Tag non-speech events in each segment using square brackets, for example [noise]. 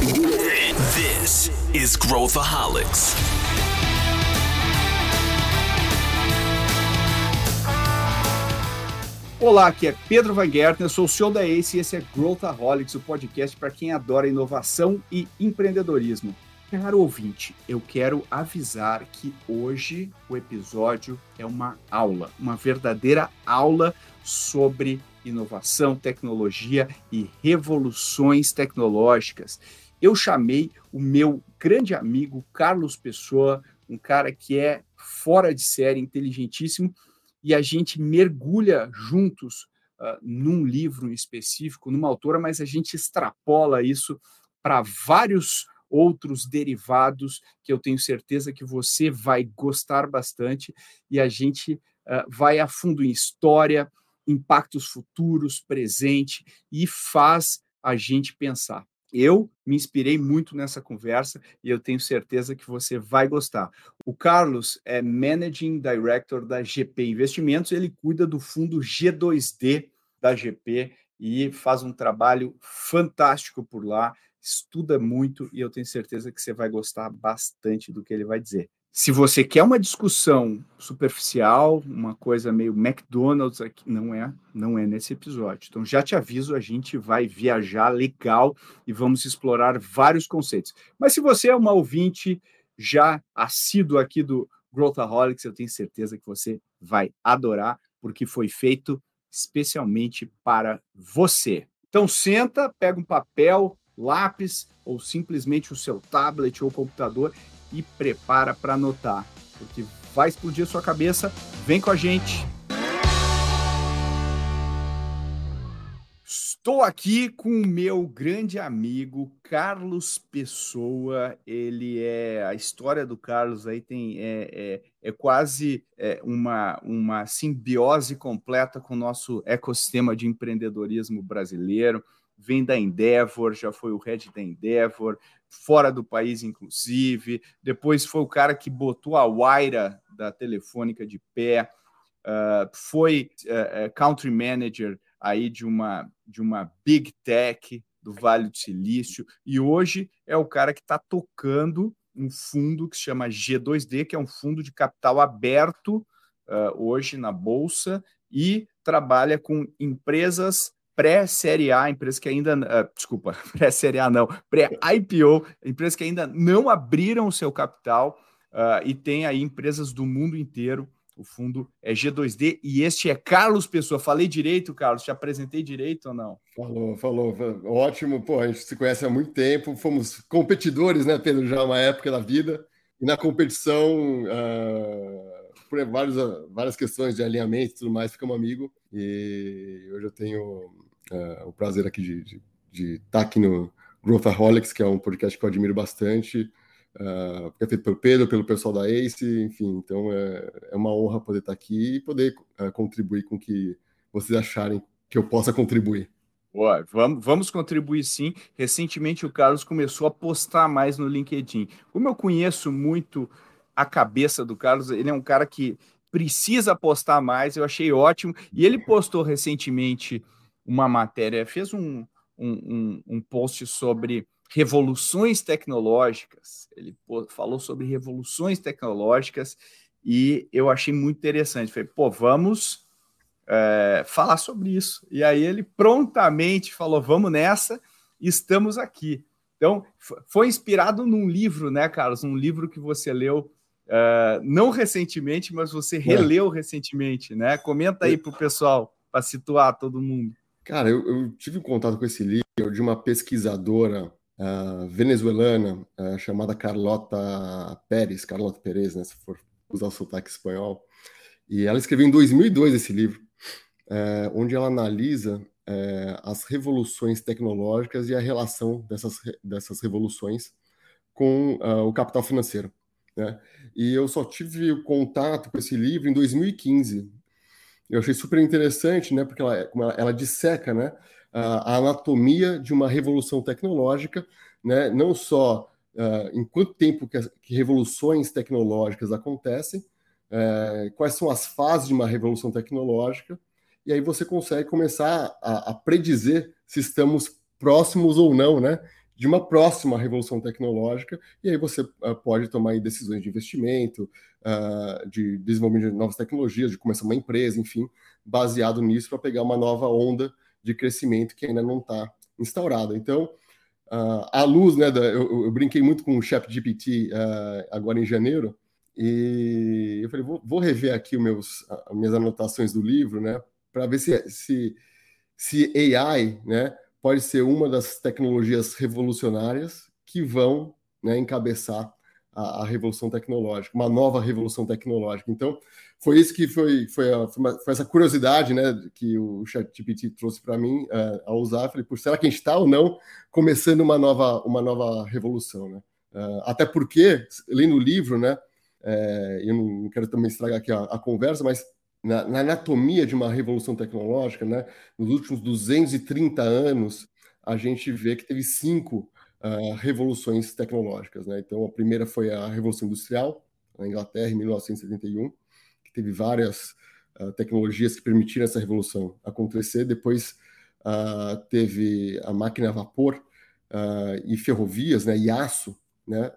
This is Growthaholics. Olá, aqui é Pedro Van Gertner, sou o CEO da ACE e esse é Growthaholics, o podcast para quem adora inovação e empreendedorismo. Caro ouvinte, eu quero avisar que hoje o episódio é uma aula, uma verdadeira aula sobre inovação, tecnologia e revoluções tecnológicas. Eu chamei o meu grande amigo Carlos Pessoa, um cara que é fora de série, inteligentíssimo, e a gente mergulha juntos uh, num livro específico, numa autora, mas a gente extrapola isso para vários outros derivados que eu tenho certeza que você vai gostar bastante e a gente uh, vai a fundo em história, impactos futuros, presente e faz a gente pensar. Eu me inspirei muito nessa conversa e eu tenho certeza que você vai gostar. O Carlos é Managing Director da GP Investimentos, ele cuida do fundo G2D da GP e faz um trabalho fantástico por lá, estuda muito e eu tenho certeza que você vai gostar bastante do que ele vai dizer. Se você quer uma discussão superficial, uma coisa meio McDonald's aqui, não é, não é nesse episódio. Então já te aviso, a gente vai viajar legal e vamos explorar vários conceitos. Mas se você é uma ouvinte já assíduo aqui do Growthaholics, eu tenho certeza que você vai adorar, porque foi feito especialmente para você. Então senta, pega um papel, lápis ou simplesmente o seu tablet ou computador e prepara para anotar, porque vai explodir a sua cabeça. Vem com a gente. Estou aqui com o meu grande amigo Carlos Pessoa. Ele é a história do Carlos aí tem é, é, é quase é, uma, uma simbiose completa com o nosso ecossistema de empreendedorismo brasileiro vem da Endeavor, já foi o head da Endeavor, fora do país, inclusive. Depois foi o cara que botou a Waira da Telefônica de pé, uh, foi uh, country manager aí de uma, de uma big tech do Vale do Silício, e hoje é o cara que está tocando um fundo que se chama G2D, que é um fundo de capital aberto uh, hoje na Bolsa, e trabalha com empresas pré-série A, empresas que ainda, uh, desculpa, [laughs] pré-série A não, pré-IPO, empresas que ainda não abriram o seu capital uh, e tem aí empresas do mundo inteiro. O fundo é G2D e este é Carlos Pessoa. Falei direito, Carlos? Te apresentei direito ou não? Falou, falou. Ótimo. Pô, a gente se conhece há muito tempo. Fomos competidores, né, Pedro? Já uma época da vida. E na competição, uh, por várias, várias questões de alinhamento e tudo mais, ficamos amigos. E hoje eu tenho uh, o prazer aqui de, de, de estar aqui no Growthaholics, que é um podcast que eu admiro bastante, uh, é feito pelo Pedro, pelo pessoal da ACE, enfim, então é, é uma honra poder estar aqui e poder uh, contribuir com o que vocês acharem que eu possa contribuir. Boa, vamos, vamos contribuir sim. Recentemente o Carlos começou a postar mais no LinkedIn. Como eu conheço muito a cabeça do Carlos, ele é um cara que precisa postar mais, eu achei ótimo. E ele postou recentemente uma matéria, fez um, um, um, um post sobre revoluções tecnológicas. Ele falou sobre revoluções tecnológicas e eu achei muito interessante. Falei, pô, vamos é, falar sobre isso. E aí ele prontamente falou: vamos nessa, estamos aqui. Então, foi inspirado num livro, né, Carlos? Um livro que você leu uh, não recentemente, mas você é. releu é. recentemente, né? Comenta aí para o pessoal, para situar todo mundo. Cara, eu, eu tive contato com esse livro de uma pesquisadora uh, venezuelana uh, chamada Carlota Pérez, Carlota Pérez, né, se for usar o sotaque espanhol. E ela escreveu em 2002 esse livro, uh, onde ela analisa as revoluções tecnológicas e a relação dessas, dessas revoluções com o capital financeiro. Né? E eu só tive contato com esse livro em 2015, eu achei super interessante, né, porque ela, ela, ela disseca né, a, a, anatomia de uma revolução tecnológica, né, não só uh, em quanto tempo que, que, revoluções tecnológicas acontecem, uh, quais são as fases de uma revolução tecnológica, e aí você consegue começar a, a predizer se estamos próximos ou não né, de uma próxima revolução tecnológica, e aí você uh, pode tomar decisões de investimento, uh, de desenvolvimento de novas tecnologias, de começar uma empresa, enfim, baseado nisso para pegar uma nova onda de crescimento que ainda não está instaurada. Então, uh, à luz, né, da, eu, eu, brinquei muito com o ChatGPT uh, agora em janeiro, e eu falei, vou, vou rever aqui os meus, as minhas anotações do livro, né, para ver se, se, se AI, né, pode ser uma das tecnologias revolucionárias que vão né, encabeçar a, a, revolução tecnológica, uma nova revolução tecnológica. Então, foi isso que foi, foi, a, foi, uma, foi essa curiosidade né, que o ChatGPT trouxe para mim uh, ao usar. Falei, por será que a gente está ou não começando uma nova, uma nova revolução? Né? Uh, até porque, lendo o livro, né, é, eu não quero também estragar aqui a, a conversa, mas na, na, anatomia de uma revolução tecnológica, né, nos últimos 230 anos, a gente vê que teve cinco uh, revoluções tecnológicas. Né? Então, a primeira foi a Revolução Industrial, na Inglaterra, em 1971, que teve várias uh, tecnologias que permitiram essa revolução acontecer. Depois, uh, teve a máquina a vapor e ferrovias, né, e aço, né,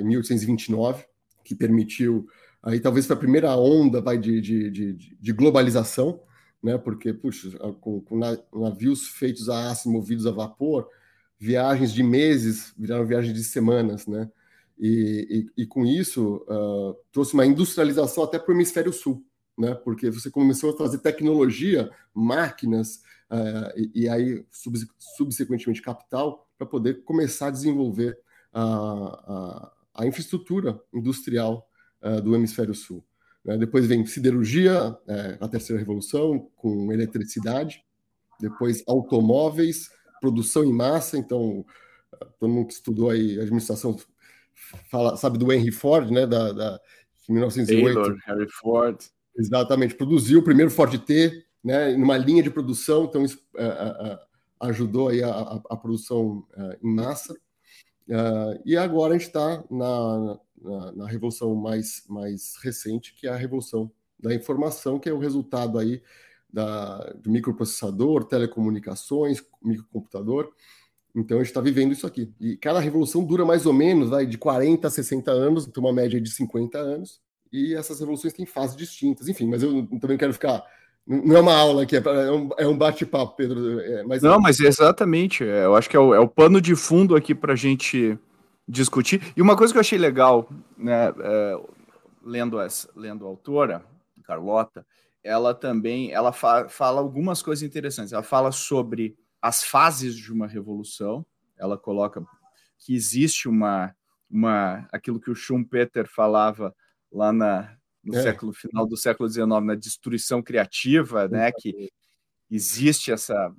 em 1829, que permitiu aí talvez foi a primeira onda vai de, de, de, de globalização, né? Porque puxa, com, com, navios feitos a aço, movidos a vapor, viagens de meses viraram viagens de semanas, né? E, e, e com isso uh, trouxe uma industrialização até para o hemisfério sul, né? Porque você começou a trazer tecnologia, máquinas uh, e, e, aí subsequentemente capital para poder começar a desenvolver a, a, a infraestrutura industrial uh, do hemisfério sul. Né? Depois vem siderurgia, é, a terceira revolução, com eletricidade. Depois automóveis, produção em massa. Então, todo mundo que estudou aí administração fala, sabe do Henry Ford, né? Da, da 1908. Taylor, Harry Ford. Exatamente, produziu o primeiro Ford T, né? Numa linha de produção, então isso uh, uh, ajudou aí a, a, a produção em massa. E agora a gente está na, na, na, revolução mais, mais recente, que é a revolução da informação, que é o resultado aí da, do microprocessador, telecomunicações, microcomputador. Então a gente está vivendo isso aqui. E cada revolução dura mais ou menos vai, de 40 a 60 anos, então uma média de 50 anos. E essas revoluções têm fases distintas. Enfim, mas eu também quero ficar. Não é uma aula aqui, é, é um, é um bate-papo, Pedro. É, mas... Não, mas exatamente. É, eu acho que é o, é o pano de fundo aqui para a gente discutir. E uma coisa que eu achei legal, né, lendo, lendo a autora, Carlota, ela também ela fa fala algumas coisas interessantes. Ela fala sobre as fases de uma revolução. Ela coloca que existe uma, uma aquilo que o Schumpeter falava lá na, no é. século final do século XIX, na destruição criativa, né, que existe essa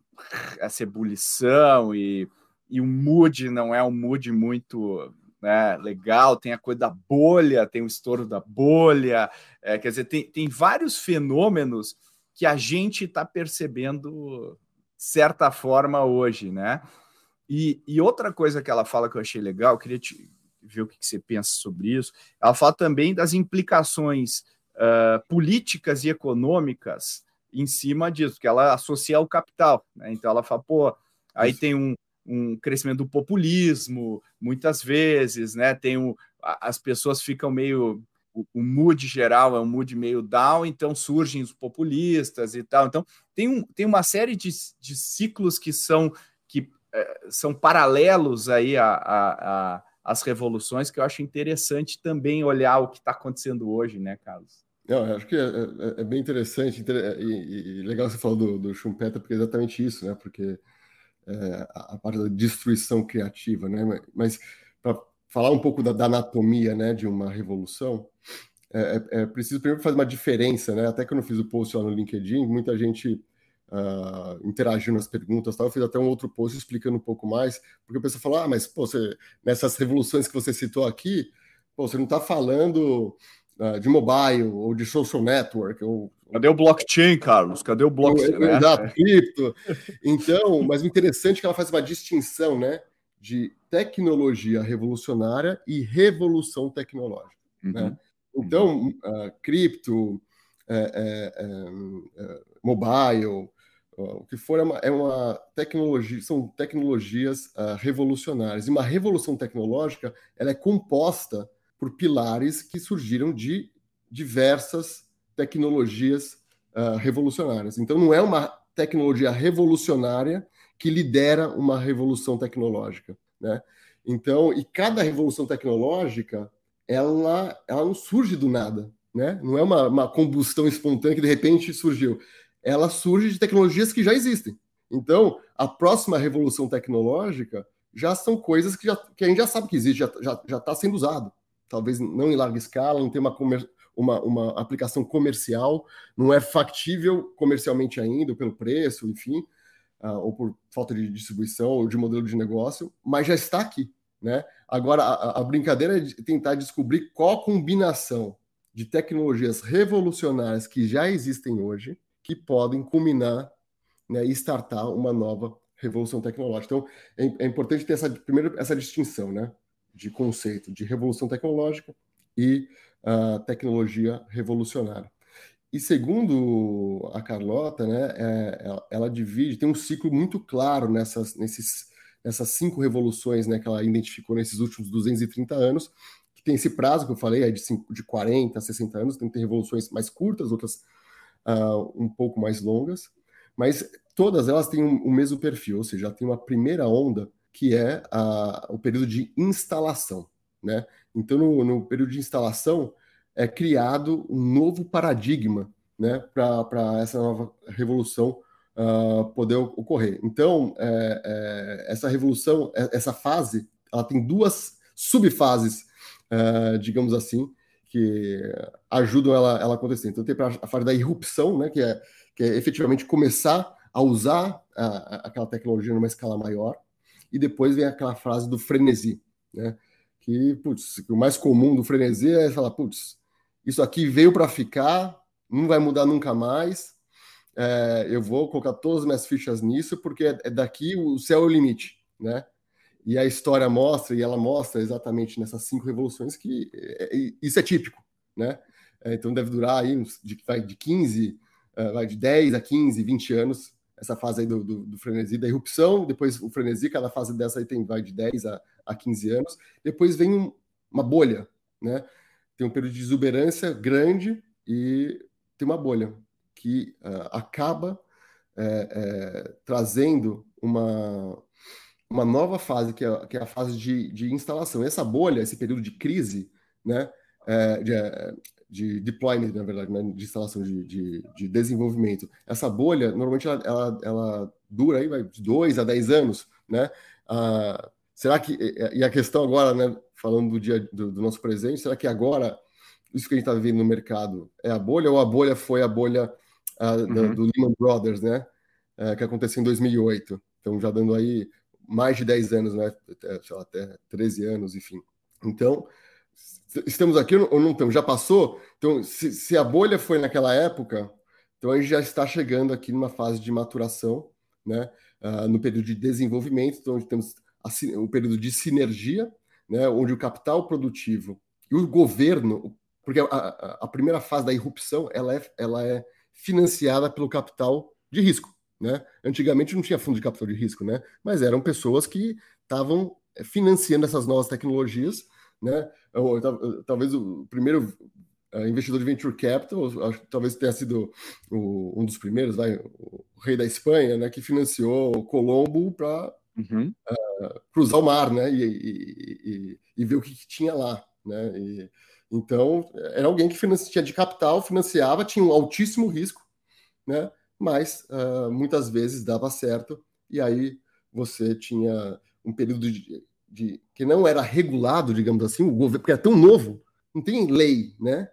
essa ebulição e e o mood não é um mood muito né, legal, tem a coisa da bolha, tem o estouro da bolha, é, quer dizer, tem, tem vários fenômenos que a gente está percebendo certa forma hoje, né? E, e, outra coisa que ela fala que eu achei legal, eu queria te, ver o que, que você pensa sobre isso, ela fala também das implicações uh, políticas e econômicas em cima disso, que ela associa ao capital, né? Então ela fala, pô, aí tem um, um crescimento do populismo, muitas vezes, né? Tem o, as pessoas ficam meio. O, o mood geral é um mood meio down, então surgem os populistas e tal. Então, tem, um, tem uma série de, de ciclos que são, que, é, são paralelos aí a, a, a, as revoluções, que eu acho interessante também olhar o que está acontecendo hoje, né, Carlos? Não, acho que é, é, é bem interessante e, e, legal você falar do, do Schumpeter, porque é exatamente isso, né? Porque é, a parte da destruição criativa, né? Mas para falar um pouco da, da, anatomia, né, de uma revolução, é, é, é, preciso primeiro fazer uma diferença, né? Até que eu não fiz o post lá no LinkedIn, muita gente uh, interagiu nas perguntas, tal. Eu fiz até um outro post explicando um pouco mais, porque o pessoal falou, ah, mas pô, você, nessas revoluções que você citou aqui, pô, você não está falando uh, de mobile ou de social network ou Cadê o blockchain, Carlos? Cadê o blockchain? Né? Exato, cripto. Então, mas o interessante é que ela faz uma distinção, né, de tecnologia revolucionária e revolução tecnológica. Uhum. Né? Então, uh, cripto, é, é, é, mobile, o que for é uma, é uma tecnologia, são tecnologias uh, revolucionárias. E uma revolução tecnológica ela é composta por pilares que surgiram de diversas tecnologias uh, revolucionárias. Então, não é uma tecnologia revolucionária que lidera uma revolução tecnológica, né? Então, e cada revolução tecnológica, ela, ela não surge do nada, né? Não é uma, uma combustão espontânea que de repente surgiu. Ela surge de tecnologias que já existem. Então, a próxima revolução tecnológica já são coisas que, já, que a gente já sabe que existe, já está tá sendo usado. Talvez não em larga escala, não tem uma, uma, uma aplicação comercial, não é factível comercialmente ainda, pelo preço, enfim, uh, ou por falta de distribuição ou de modelo de negócio, mas já está aqui. Né? Agora, a, a brincadeira é de tentar descobrir qual combinação de tecnologias revolucionárias que já existem hoje que podem culminar né, e startar uma nova revolução tecnológica. Então, é, é, importante ter essa, primeiro essa distinção né, de conceito de revolução tecnológica e uh, tecnologia revolucionária. E segundo a Carlota, né, é, ela, ela, divide, tem um ciclo muito claro nessas, nesses, nessas cinco revoluções né, que ela identificou nesses últimos 230 anos, que tem esse prazo que eu falei, é de, cinco, de 40 a 60 anos, tem ter revoluções mais curtas, outras uh, um pouco mais longas, mas todas elas têm o um, um mesmo perfil, ou seja, tem uma primeira onda que é o período de instalação. Né? Então, no, no período de instalação, é criado um novo paradigma né, para essa nova revolução uh, poder ocorrer. Então, é, é, essa revolução, é, essa fase, ela tem duas subfases, uh, digamos assim, que ajudam ela, ela acontecer. Então, tem a fase da irrupção, né, que, é, que é efetivamente começar a usar a, aquela tecnologia numa escala maior, e depois vem aquela frase do frenesi, né, que, putz, o mais comum do frenesi é falar, putz, isso aqui veio para ficar, não vai mudar nunca mais, é, eu vou colocar todas as minhas fichas nisso, porque é, é daqui o céu é o limite, né? E a história mostra, e ela mostra exatamente nessas cinco revoluções, que é, é, isso é típico, né? É, então deve durar aí de, vai de 15, vai de 10 a 15, 20 anos, essa fase aí do, do, do, frenesi da irrupção, depois o frenesi, cada fase dessa aí tem vai de 10 a, a 15 anos, depois vem um, uma bolha, né? Tem um período de exuberância grande e tem uma bolha que uh, acaba é, é, trazendo uma, uma nova fase, que é, que é a fase de, de instalação. Essa bolha, esse período de crise, né, é, de, de deployment, na verdade, né, de instalação, de, de, de, desenvolvimento. Essa bolha, normalmente, ela, ela, ela dura aí, vai, de dois a dez anos, né? Ah, será que, e a questão agora, né, falando do dia do, do nosso presente, será que agora isso que a gente está vivendo no mercado é a bolha ou a bolha foi a bolha uh, uhum. do, do, Lehman Brothers, né? Uh, que aconteceu em 2008. Então, já dando aí mais de 10 anos, né? Até, lá, até 13 anos, enfim. Então, estamos aqui ou não estamos? Já passou? Então, se, se, a bolha foi naquela época, então a gente já está chegando aqui numa fase de maturação, né? Uh, no período de desenvolvimento, então temos o um período de sinergia, né? Onde o capital produtivo e o governo, porque a, a, a primeira fase da irrupção ela é, ela é financiada pelo capital de risco. Né? Antigamente não tinha fundo de capital de risco, né? mas eram pessoas que estavam eh, financiando essas novas tecnologias. Né? Ou, talvez o primeiro uh, investidor de venture capital, acho, talvez tenha sido o, um dos primeiros, vai, o rei da Espanha, né, que financiou Colombo para uhum. uh, cruzar o mar né, e, e, e, e ver o que, que, tinha lá. Né? E, então, era alguém que tinha de capital, financiava, tinha um altíssimo risco, né? Mas uh, muitas vezes dava certo, e aí você tinha um período de, de que não era regulado, digamos assim, o governo, porque é tão novo, não tem lei, né?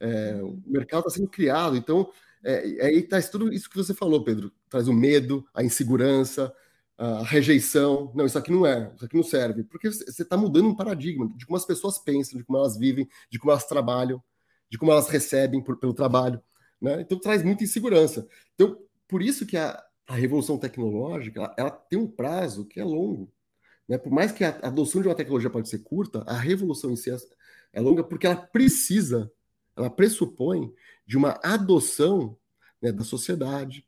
É, o mercado está sendo criado, então é, aí traz tudo isso que você falou, Pedro, traz o medo, a insegurança, a rejeição. Não, isso aqui não é, isso aqui não serve. Porque você está mudando um paradigma de como as pessoas pensam, de como elas vivem, de como elas trabalham, de como elas recebem por, pelo trabalho. Né? Então traz muita insegurança. Então, por isso que a, a revolução tecnológica ela, ela, tem um prazo que é longo. Né? Por mais que a, adoção de uma tecnologia pode ser curta, a revolução em si é, é longa porque ela precisa, ela pressupõe de uma adoção né, da sociedade,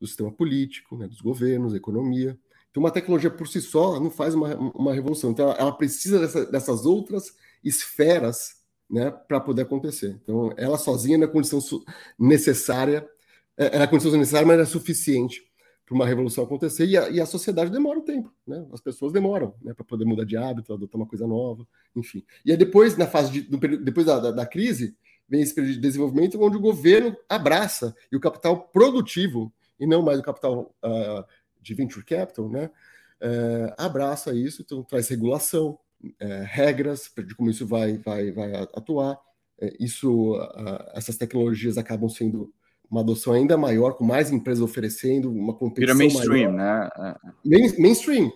do sistema político, né, dos governos, da economia. Então, uma tecnologia por si só não faz uma, uma revolução. Então, ela, ela precisa dessa, dessas outras esferas né, para poder acontecer. Então, ela sozinha é condição necessária, é, é a condição necessária, mas é suficiente para uma revolução acontecer. E a, e a, sociedade demora um tempo, né? As pessoas demoram né, para poder mudar de hábito, adotar uma coisa nova, enfim. E aí depois, na fase de, do, depois da, da, da crise, vem esse período de desenvolvimento onde o governo abraça e o capital produtivo e não mais o capital uh, de venture capital, né? Uh, abraça isso, então traz regulação, uh, regras de como isso vai, vai, vai atuar. É, isso, essas tecnologias acabam sendo uma adoção ainda maior, com mais empresas oferecendo, uma competição Vira mainstream, maior. né? Main, mainstream.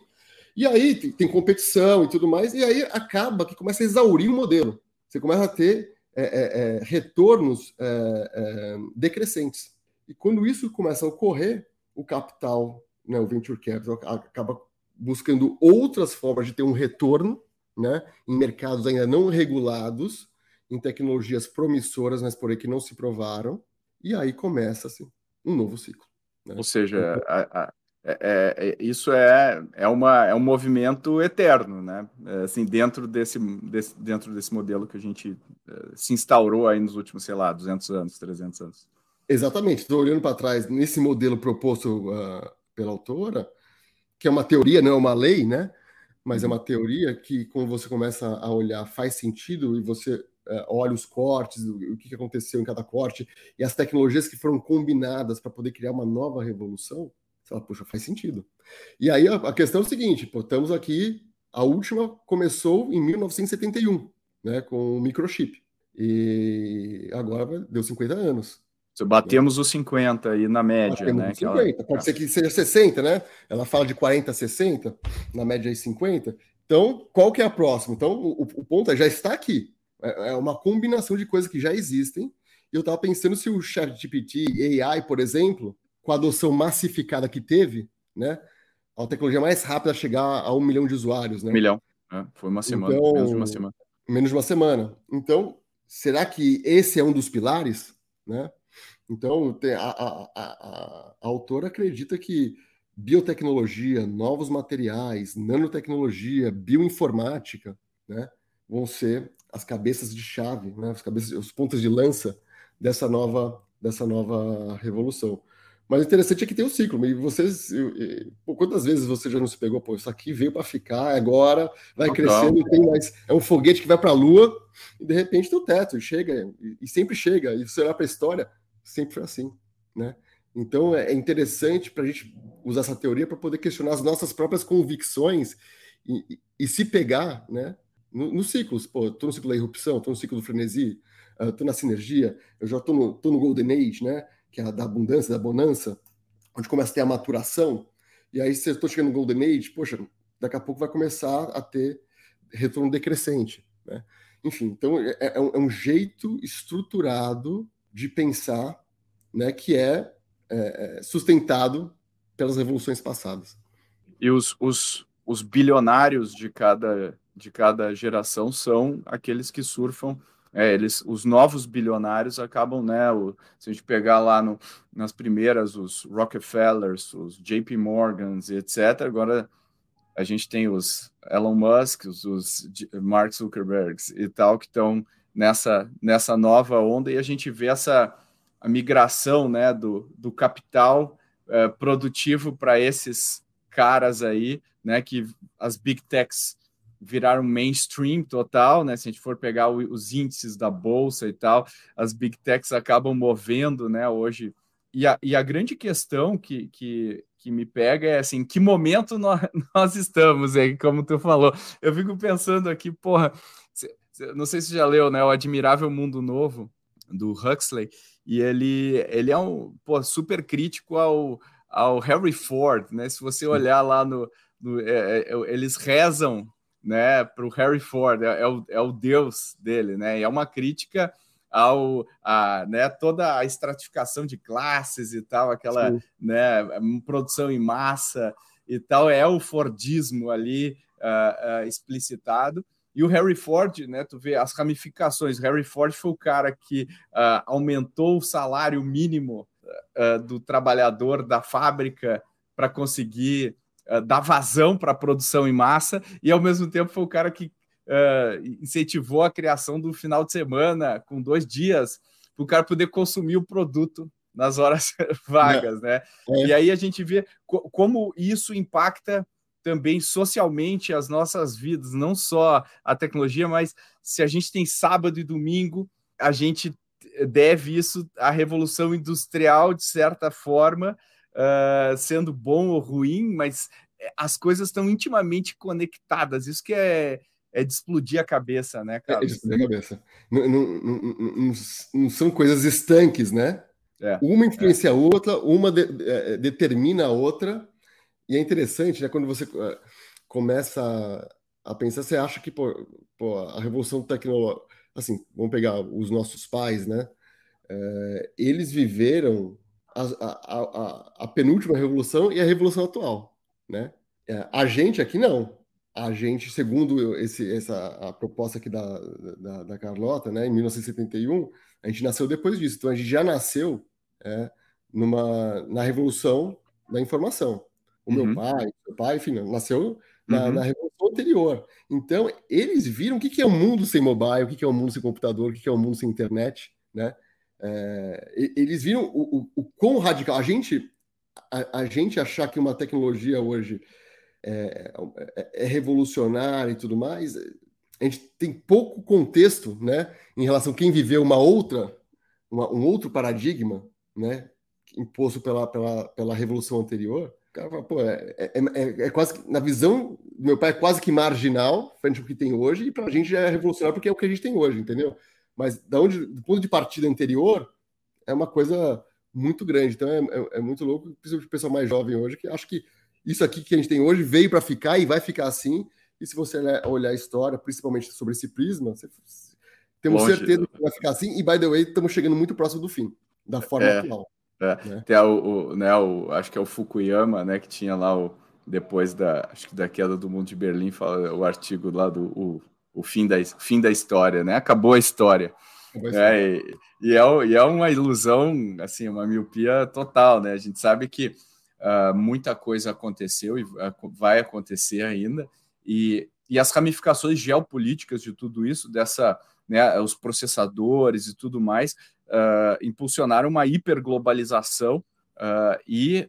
E aí tem, tem, competição e tudo mais, e aí acaba que começa a exaurir o modelo. Você começa a ter é, é, é retornos é, é, decrescentes. E quando isso começa a ocorrer, o capital, né, o venture capital, acaba buscando outras formas de ter um retorno né, em mercados ainda não regulados, em tecnologias promissoras, mas por aí que não se provaram, e aí começa-se um novo ciclo. Né? Ou seja, então, a, a, é, é, é, isso é, é, uma, é um movimento eterno, né? É, assim, dentro desse, desse, dentro desse modelo que a gente é, se instaurou aí nos últimos, sei lá, 200 anos, 300 anos. Exatamente. Estou olhando para trás nesse modelo proposto uh, pela autora, que é uma teoria, não é uma lei, né? Mas é uhum. uma teoria que, quando você começa a olhar, faz sentido e você uh, olha os cortes, o, o, que aconteceu em cada corte e as tecnologias que foram combinadas para poder criar uma nova revolução, você fala, poxa, faz sentido. E aí a, a questão é o seguinte: pô, estamos aqui, a última começou em 1971, né, com o microchip. E agora deu 50 anos. Batemos os 50 aí na média, Batemos né? 50. Ela... Pode ser que seja 60, né? Ela fala de 40 a 60, na média aí 50. Então, qual que é a próxima? Então, o, o ponto é, já está aqui. É, é uma combinação de coisas que já existem. E eu estava pensando se o ChatGPT AI, por exemplo, com a adoção massificada que teve, né? A tecnologia mais rápida a chegar a um milhão de usuários, né? Um milhão. É, foi uma semana, então, menos de uma semana. Menos de uma semana. Então, será que esse é um dos pilares, né? Então, a, a, a, a, autora acredita que biotecnologia, novos materiais, nanotecnologia, bioinformática, né, vão ser as cabeças de chave, né, as cabeças, os pontos de lança dessa nova, dessa nova revolução. Mas o interessante é que tem o um ciclo. E vocês, quantas vezes você já não se pegou? Pô, isso aqui veio para ficar, agora vai crescendo, tem mais. É um foguete que vai para a Lua e de repente tem o teto e chega e, e sempre chega. E você olhar para a história, sempre foi assim, né? Então é interessante para a gente usar essa teoria para poder questionar as nossas próprias convicções e, e, e se pegar, né? Nos no ciclos, pô, tô no ciclo da irrupção, tô no ciclo do frenesi, uh, tô na sinergia, eu já tô no, tô no golden age, né? Que é a da abundância, da bonança, onde começa a ter a maturação. E aí, eu estou chegando no golden age, poxa, daqui a pouco vai começar a ter retorno decrescente, né? Enfim, então é, é, um, é um jeito estruturado de pensar né, que é, é, é, sustentado pelas revoluções passadas. E os, os, os bilionários de cada, de cada geração são aqueles que surfam é, eles, os novos bilionários acabam, né? O, se a gente pegar lá no, nas primeiras, os Rockefellers, os JP Morgans, etc. Agora a gente tem os Elon Musk, os, os Mark Zuckerberg e tal, que estão nessa, nessa nova onda e a gente vê essa migração né, do, do capital é, produtivo para esses caras aí, né, que as big techs viraram mainstream total, né? Se a gente for pegar o, os índices da bolsa e tal, as big techs acabam movendo, né? Hoje e a, e a grande questão que, que, que me pega é assim, que momento nós, [laughs] nós estamos aí, como tu falou. Eu fico pensando aqui, porra, não sei se já leu, né, o Admirável Mundo Novo do Huxley, e ele ele é um pô, super crítico ao, ao Harry Ford, né? Se você olhar lá no, no é, é, é eles rezam, né, para o Harry Ford, é, é, o, é o deus dele, né? E é uma crítica ao a, né, toda a estratificação de classes e tal, aquela né, produção em massa e tal, é o Fordismo ali uh, uh, explicitado. E o Harry Ford, né? Tu vê as ramificações. Harry Ford foi o cara que uh, aumentou o salário mínimo uh, do trabalhador da fábrica para conseguir uh, dar vazão para a produção em massa, e ao mesmo tempo foi o cara que incentivou a criação do final de semana com dois dias para o cara poder consumir o produto nas horas [laughs] vagas, né? É. E aí a gente vê co como isso impacta também socialmente as nossas vidas, não só a tecnologia, mas se a gente tem sábado e domingo, a gente deve isso à revolução industrial, de certa forma, uh, sendo bom ou ruim, mas as coisas estão intimamente conectadas. Isso que é, é de explodir a cabeça, né, cara? É de explodir a cabeça. Não, não, não, não são coisas estanques, né? É, uma influencia é. a outra, uma de, é, determina a outra, e é interessante, né? Quando você eh, começa a, pensar, você acha que pô, pô, a revolução tecnológica, assim, vamos pegar os nossos pais, né? É, eles viveram a, a, a, a, penúltima revolução e a revolução atual, né? É, a gente aqui não. A gente, segundo esse, essa a proposta aqui da, da, da, Carlota, né, em 1971, a gente nasceu depois disso. Então a gente já nasceu é, numa, na revolução da informação. O uhum. meu pai, meu pai, enfim, nasceu na, uhum. na, revolução anterior. Então, eles viram o que, que é um mundo sem mobile, o que, que é um mundo sem computador, o que, que é um mundo sem internet, né? É, eles viram o, o, o quão radical. A gente, a, a, gente achar que uma tecnologia hoje é, é, é revolucionária e tudo mais, a gente tem pouco contexto, né, em relação a quem viveu uma outra, uma, um outro paradigma, né, imposto pela, pela, pela revolução anterior. Cara, pô, é, é, é, é, quase na visão do meu pai é quase que marginal frente ao que tem hoje e para a gente já é revolucionário porque é o que a gente tem hoje, entendeu? Mas da onde, do ponto de partida anterior, é uma coisa muito grande. Então é, é, é muito louco, principalmente o pessoal mais jovem hoje, que acho que isso aqui que a gente tem hoje veio para ficar e vai ficar assim. E se você olhar a história, principalmente sobre esse prisma, você, temos Longe. certeza que vai ficar assim. E by the way, estamos chegando muito próximo do fim, da forma é, atual. É. Né? Tem o, o, né, o, acho que é o Fukuyama, né, que tinha lá o depois da, acho que da queda do mundo de Berlim, fala o artigo lá do o, o fim, da, fim da história, né? Acabou a história. Acabou a história. É, e, e, é, e é uma ilusão, assim, uma miopia total, né? A gente sabe que uh, muita coisa aconteceu e uh, vai acontecer ainda, e, e as ramificações geopolíticas de tudo isso, dessa, né, os processadores e tudo mais, uh, impulsionaram uma hiperglobalização uh, e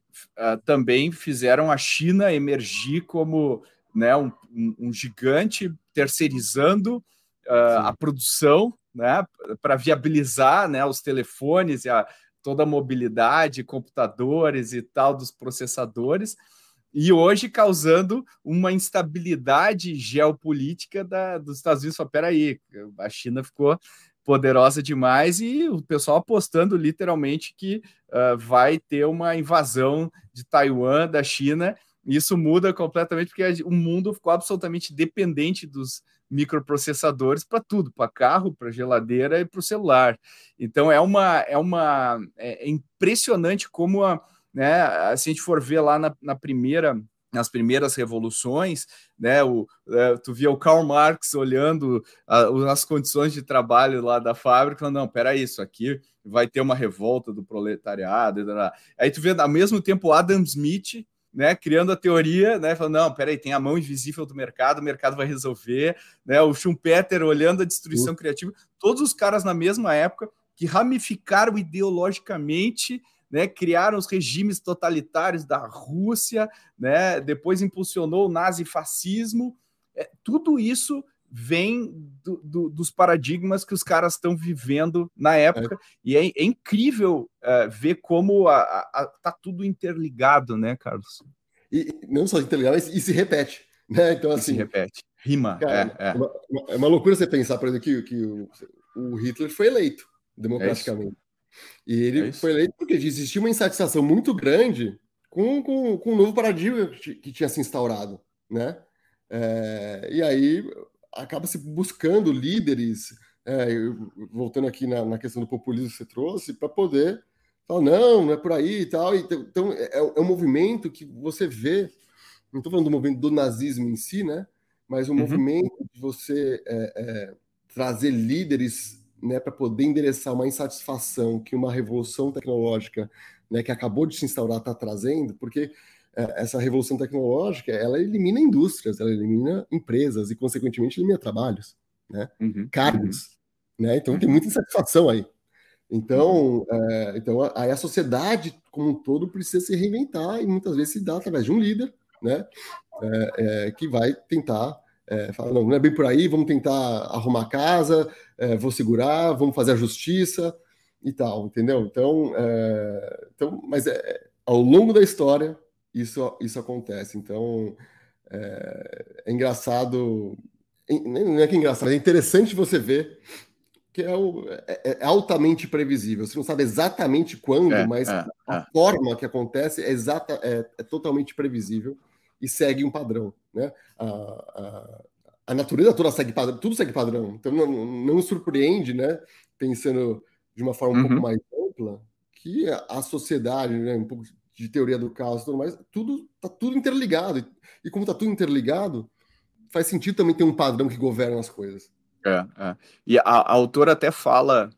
também fizeram a China emergir como né, um, um gigante terceirizando uh, a produção né, para viabilizar né, os telefones e a, toda a mobilidade, computadores e tal dos processadores, e hoje causando uma instabilidade geopolítica da, dos Estados Unidos. Só peraí, a China ficou poderosa demais e o pessoal apostando literalmente que uh, vai ter uma invasão de Taiwan da China isso muda completamente porque o mundo ficou absolutamente dependente dos microprocessadores para tudo, para carro, para geladeira e para o celular. Então é uma é uma é, é impressionante como a, né, se a gente for ver lá na, na primeira nas primeiras revoluções, né? O, é, tu via o Karl Marx olhando a, as condições de trabalho lá da fábrica, falando, não, peraí, isso aqui vai ter uma revolta do proletariado. Aí tu vê ao mesmo tempo Adam Smith né, criando a teoria, né, falando, não, peraí, tem a mão invisível do mercado, o mercado vai resolver, né, o Schumpeter olhando a destruição uhum. criativa, todos os caras na mesma época que ramificaram ideologicamente, né, criaram os regimes totalitários da Rússia, né, depois impulsionou o nazifascismo, é, tudo isso vem do, do, dos paradigmas que os caras estão vivendo na época. É. E é, é incrível uh, ver como a, a, a, tá tudo interligado, né, Carlos? E não só interligado, mas e se repete. Né? Então, assim, se repete. Rima. Cara, é, é. Uma, uma, é uma loucura você pensar, por exemplo, que, que o, o Hitler foi eleito democraticamente. É e ele é foi eleito porque existia uma insatisfação muito grande com, com, com o novo paradigma que tinha se instaurado, né? É, e aí acaba se buscando líderes, é, voltando aqui na, na, questão do populismo que você trouxe, para poder falar, não, não é por aí e tal. Então, é, é, um movimento que você vê, não estou falando do movimento do nazismo em si, né? Mas um uhum. movimento de você é, é trazer líderes né, para poder endereçar uma insatisfação que uma revolução tecnológica né, que acabou de se instaurar está trazendo, porque é, essa revolução tecnológica ela elimina indústrias, ela elimina empresas e, consequentemente, elimina trabalhos, né? Uhum. cargos. Uhum. Né? Então, tem muita insatisfação aí. Então, é, então aí a sociedade como um todo precisa se reinventar e muitas vezes se dá através de um líder, né, é, é, que vai tentar é, falar, não, não é bem por aí, vamos tentar arrumar a casa, é, vou segurar, vamos fazer a justiça e tal, entendeu? Então, é, então mas é, ao longo da história isso, isso acontece. Então, é, engraçado, não é que é engraçado, é interessante você ver que é, o, é, é, altamente previsível. Você não sabe exatamente quando, é, mas é, a é. forma que acontece é, exata, é, é, totalmente previsível e segue um padrão. Né? A, a, a natureza toda segue padrão, tudo segue padrão. Então não, não surpreende, né? pensando de uma forma um uhum. pouco mais ampla, que a sociedade, né? um pouco de teoria do caos e tudo mais, tudo está tudo interligado. E, como está tudo interligado, faz sentido também ter um padrão que governa as coisas. É, é. E a, a, autora até fala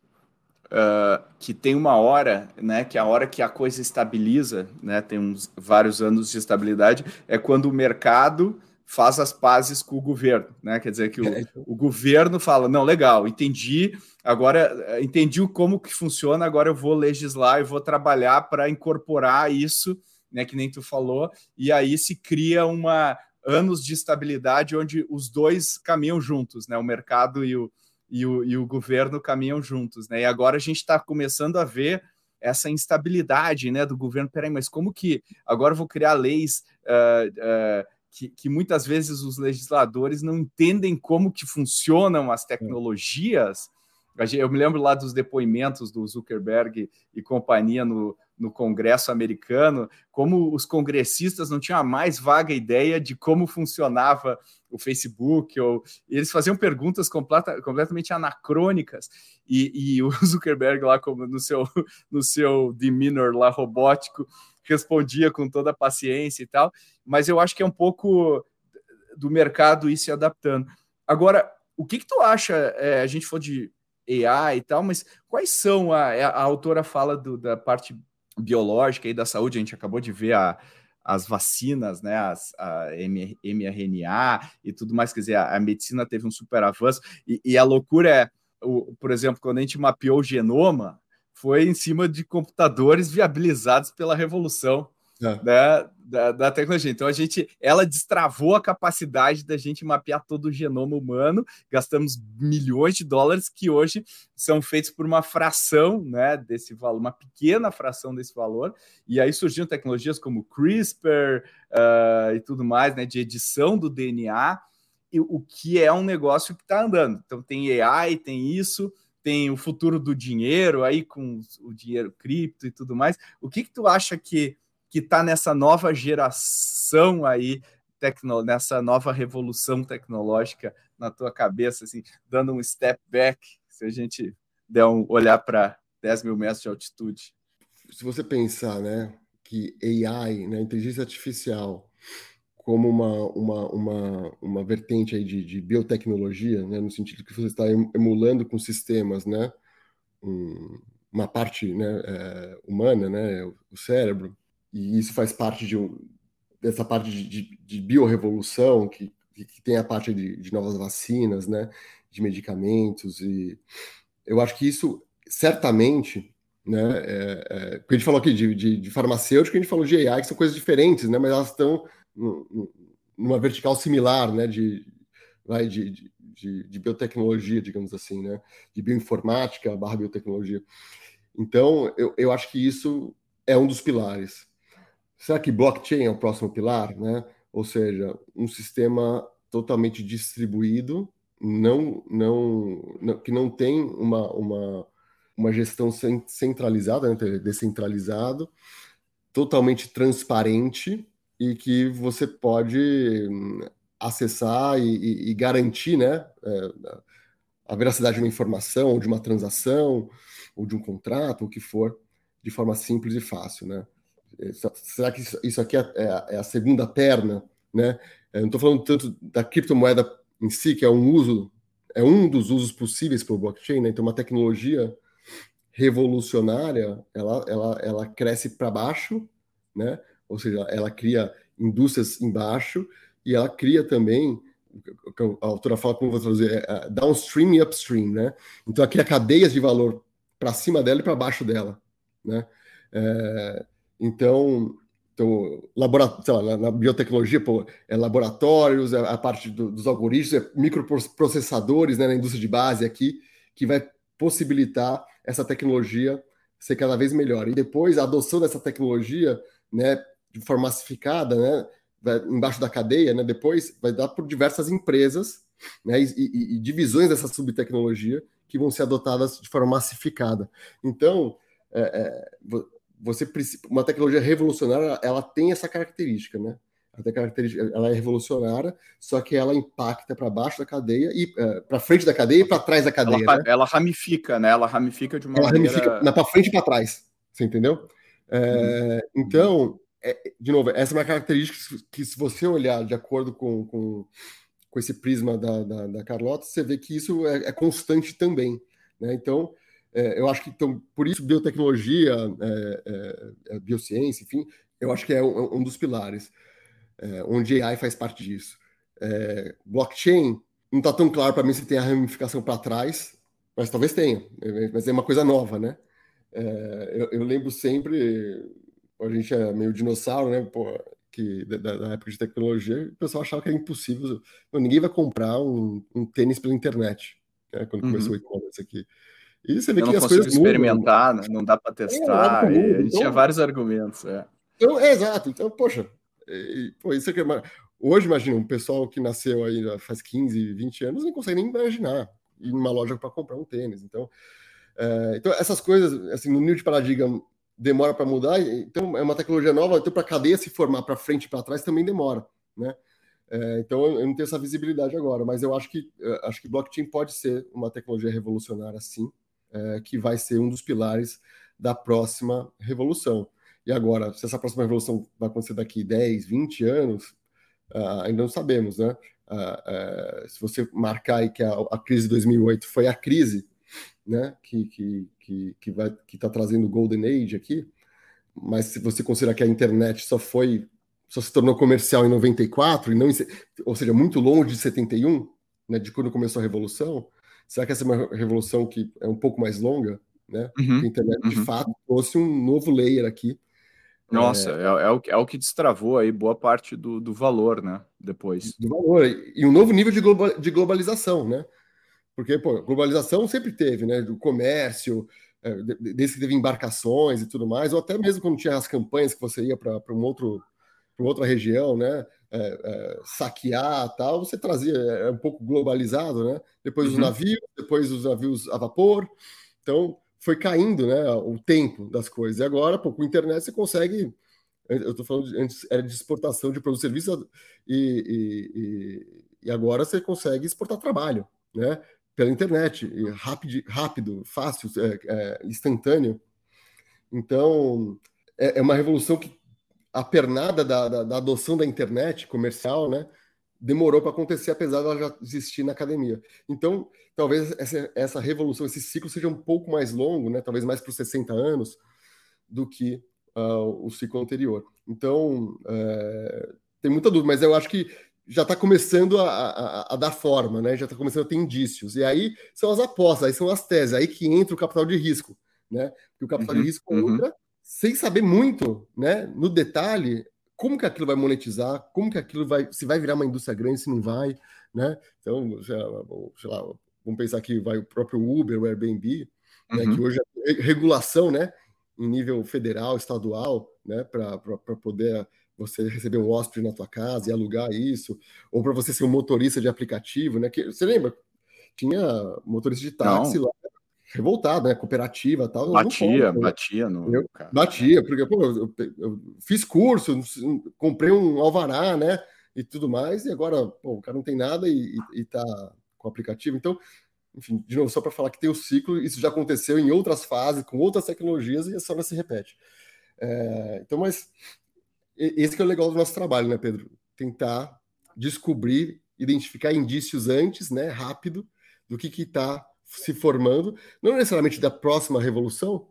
uh, que tem uma hora, né, que a hora que a coisa estabiliza, né, tem uns vários anos de estabilidade, é quando o mercado faz as pazes com o governo, né? Quer dizer que o, é, o governo fala, não, legal, entendi, agora entendi como que funciona, agora eu vou legislar e vou trabalhar para incorporar isso, né? Que nem tu falou, e aí se cria uma anos de estabilidade onde os dois caminham juntos, né? O mercado e o, e o, e o governo caminham juntos, né? E agora a gente está começando a ver essa instabilidade, né, do governo. Peraí, mas como que agora vou criar leis uh, uh, que, que, muitas vezes os legisladores não entendem como que funcionam as tecnologias? Eu me lembro lá dos depoimentos do Zuckerberg e companhia no, no Congresso americano, como os congressistas não tinham a mais vaga ideia de como funcionava o Facebook, ou eles faziam perguntas completa, completamente anacrônicas, e, e, o [laughs] Zuckerberg lá como no seu, no seu demeanor lá robótico respondia com toda a paciência e tal, mas eu acho que é um pouco do mercado ir se adaptando. Agora, o que que tu acha, é, a gente falou de AI e tal, mas quais são, a, a autora fala do, da parte biológica e da saúde, a gente acabou de ver a, as vacinas, né, as, a mRNA e tudo mais, quer dizer, a, a medicina teve um super avanço, e, e a loucura é, o, por exemplo, quando a gente mapeou o genoma, foi em cima de computadores viabilizados pela revolução é. né, da, da, tecnologia. Então a gente, ela destravou a capacidade da gente mapear todo o genoma humano. Gastamos milhões de dólares que hoje são feitos por uma fração, né, desse valor, uma pequena fração desse valor. E aí surgiram tecnologias como CRISPR uh, e tudo mais, né, de edição do DNA. E, o que é um negócio que está andando. Então tem AI, tem isso tem o futuro do dinheiro aí com o dinheiro cripto e tudo mais. O que que tu acha que que está nessa nova geração aí, tecno, nessa nova revolução tecnológica na tua cabeça, assim, dando um step back, se a gente der um olhar para 10 mil metros de altitude? Se você pensar, né, que AI, né, inteligência artificial, como uma, uma, uma, uma vertente aí de, de biotecnologia, né, no sentido que você está emulando com sistemas, né, um, uma parte né, é, humana, né, o cérebro, e isso faz parte de dessa parte de, de, de biorrevolução, que, que tem a parte de, de, novas vacinas, né, de medicamentos, e eu acho que isso certamente, né, é, é, a gente falou aqui de, de, de farmacêutico, a gente falou de AI, que são coisas diferentes, né, mas elas estão numa vertical similar, né, de, vai, de, de, de, biotecnologia, digamos assim, né, de bioinformática barra biotecnologia. Então, eu, eu acho que isso é um dos pilares. Será que blockchain é o próximo pilar, né? Ou seja, um sistema totalmente distribuído, não, não, não que não tem uma, uma, uma gestão centralizada, né? descentralizado, totalmente transparente e que você pode hum, acessar e, e, e garantir, né? É, a veracidade de uma informação, ou de uma transação, ou de um contrato, o que for, de forma simples e fácil, né? Será que isso aqui é, é, é a segunda perna, né? Eu não estou falando tanto da criptomoeda em si, que é um uso, é um dos usos possíveis para o blockchain, né? Então, uma tecnologia revolucionária, ela, ela, ela cresce para baixo, né? Ou seja, ela cria indústrias embaixo e ela cria também a autora fala como vou trazer é, é, downstream e upstream, né? Então aqui cria cadeias de valor para cima dela e para baixo dela, né? É, então, então laboratório, lá, na biotecnologia, pô, é laboratórios, é a parte do, dos algoritmos, é microprocessadores, né, na indústria de base aqui, que vai possibilitar essa tecnologia ser cada vez melhor. E depois a adoção dessa tecnologia, né, de forma massificada, né, embaixo da cadeia, né, depois vai dar por diversas empresas, né, e, e, e divisões dessa subtecnologia que vão ser adotadas de forma massificada. Então, é, é, você uma tecnologia revolucionária, ela tem essa característica, né? Até característica, ela é revolucionária, só que ela impacta para baixo da cadeia e é, para frente da cadeia e para trás da cadeia. Ela, né? ela, ramifica, né? Ela ramifica de uma ela maneira. Ramifica para frente e para trás, você entendeu? É, hum. Então, é, de novo, essa é uma característica que, se você olhar de acordo com, com, com esse prisma da, da, da, Carlota, você vê que isso é, é constante também. Né? Então, é, eu acho que então, por isso biotecnologia, é, é, é biociência, enfim, eu acho que é um, um dos pilares, onde AI faz parte disso. blockchain não está tão claro para mim se tem a ramificação para trás, mas talvez tenha, mas é uma coisa nova, né? eu, eu lembro sempre a gente é meio dinossauro, né? Pô, que da, da, época de tecnologia, o pessoal achava que era impossível. Não, ninguém vai comprar um, um tênis pela internet, né? Quando uhum. começou o e-commerce aqui. E você vê eu que as coisas experimentar, mudam. não dá para testar. É, é, então, tinha vários argumentos. É. Então, é exato. Então, poxa, e, pô, isso aqui é Hoje, imagina, um pessoal que nasceu aí faz 15, 20 anos não consegue nem imaginar ir numa loja para comprar um tênis. Então, é, então, essas coisas, assim, no nível de paradigma demora para mudar, então é uma tecnologia nova, então para a cadeia se formar para frente e para trás também demora, né? É, então eu não tenho essa visibilidade agora, mas eu acho que acho que blockchain pode ser uma tecnologia revolucionária, sim, é, que vai ser um dos pilares da próxima revolução. E agora, se essa próxima revolução vai acontecer daqui 10, 20 anos, uh, ainda não sabemos, né? Uh, uh, se você marcar aí que a, a crise de 2008 foi a crise né, que que que que vai que está trazendo o Golden Age aqui, mas se você considerar que a internet só foi só se tornou comercial em 94 e não, ou seja, muito longe de 71, né, de quando começou a revolução, será que essa é uma revolução que é um pouco mais longa, né? Uhum, a internet uhum. de fato trouxe um novo layer aqui. Nossa, é, é, é, o, é o que destravou aí boa parte do, do valor, né? Depois. Do valor. E um novo nível de, global, de globalização, né? Porque, pô, globalização sempre teve, né? Do comércio, é, desde que teve embarcações e tudo mais, ou até mesmo quando tinha as campanhas que você ia para um outro para outra região, né? É, é, saquear tal, você trazia, é, é um pouco globalizado, né? Depois uhum. os navios, depois os navios a vapor. Então, foi caindo, né? O tempo das coisas. E agora, pô, com a internet você consegue. Eu estou falando de, antes era de exportação de produtos e serviços, e, e, e agora você consegue exportar trabalho, né? pela internet, rápido, rápido fácil, é, é, instantâneo. Então, é, é, uma revolução que a pernada da, da, da adoção da internet comercial, né, demorou para acontecer, apesar dela já existir na academia. Então, talvez essa, essa revolução, esse ciclo seja um pouco mais longo, né, talvez mais para os 60 anos, do que uh, o ciclo anterior. Então, é, tem muita dúvida, mas eu acho que já está começando a, a, a, dar forma, né? Já está começando a ter indícios. E aí são as apostas, aí são as teses, aí que entra o capital de risco, né? Porque o capital uhum, de risco uhum. entra sem saber muito, né? No detalhe, como que aquilo vai monetizar, como que aquilo vai, se vai virar uma indústria grande, se não vai, né? Então, sei lá, vamos pensar que vai o próprio Uber, o Airbnb, uhum. né? que hoje é regulação, né? Em nível federal, estadual, né? Para poder você receber um hóspede na tua casa e alugar isso, ou para você ser um motorista de aplicativo, né? Que, você lembra? Tinha motorista de táxi não. lá, revoltado, né? Cooperativa tal. Batia, né? batia no. Eu, batia, porque pô, eu, eu, fiz curso, comprei um alvará, né? E tudo mais, e agora pô, o cara não tem nada e, e, e tá com o aplicativo. Então, enfim, de novo, só para falar que tem o ciclo, isso já aconteceu em outras fases, com outras tecnologias, e a história se repete. É, então, mas esse que é o legal do nosso trabalho, né, Pedro? Tentar descobrir, identificar indícios antes, né, rápido, do que está se formando, não necessariamente da próxima revolução,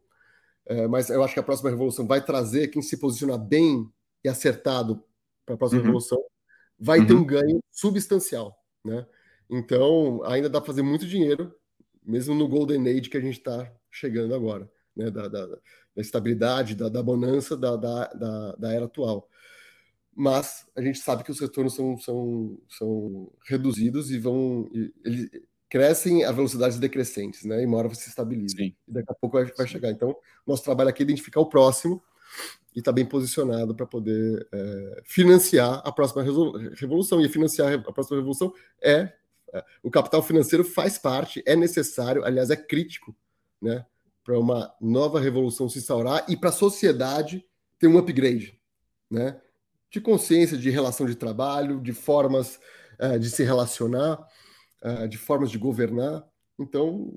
é, mas eu acho que a próxima revolução vai trazer quem se posiciona bem e acertado para a próxima uhum. revolução, vai uhum. ter um ganho substancial, né? Então, ainda dá para fazer muito dinheiro, mesmo no Golden Age que a gente está chegando agora, né? Da, da, da estabilidade, da, da bonança da, da, da, era atual. Mas a gente sabe que os retornos são, são, são reduzidos e vão. E, crescem a velocidades decrescentes, né? E uma hora se estabiliza. Sim. E daqui a pouco vai, vai chegar. Então, nosso trabalho aqui é identificar o próximo e está bem posicionado para poder é, financiar a próxima revolução. E financiar a próxima revolução é, é, o capital financeiro faz parte, é necessário, aliás, é crítico, né, para uma nova revolução se instaurar e para a sociedade ter um upgrade, né, de consciência, de relação de trabalho, de formas é, de se relacionar, de formas de governar. Então,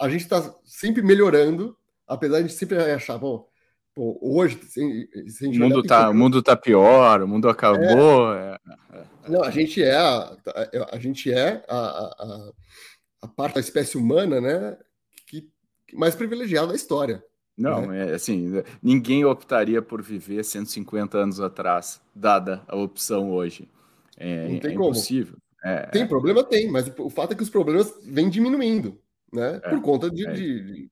a gente está sempre melhorando, apesar de sempre achar, bom, Pô, hoje, se, o, mundo tá, o mundo tá pior, o mundo acabou. É. É, não, a gente é a, a, gente é a, a, a, parte da espécie humana, né, que, mais privilegiada da história. Não, né? é assim, ninguém optaria por viver 150 anos atrás, dada a opção hoje. É, Não tem é como. É, tem problema? Tem, mas o fato é que os problemas vêm diminuindo, né? É, por conta de, é. de, de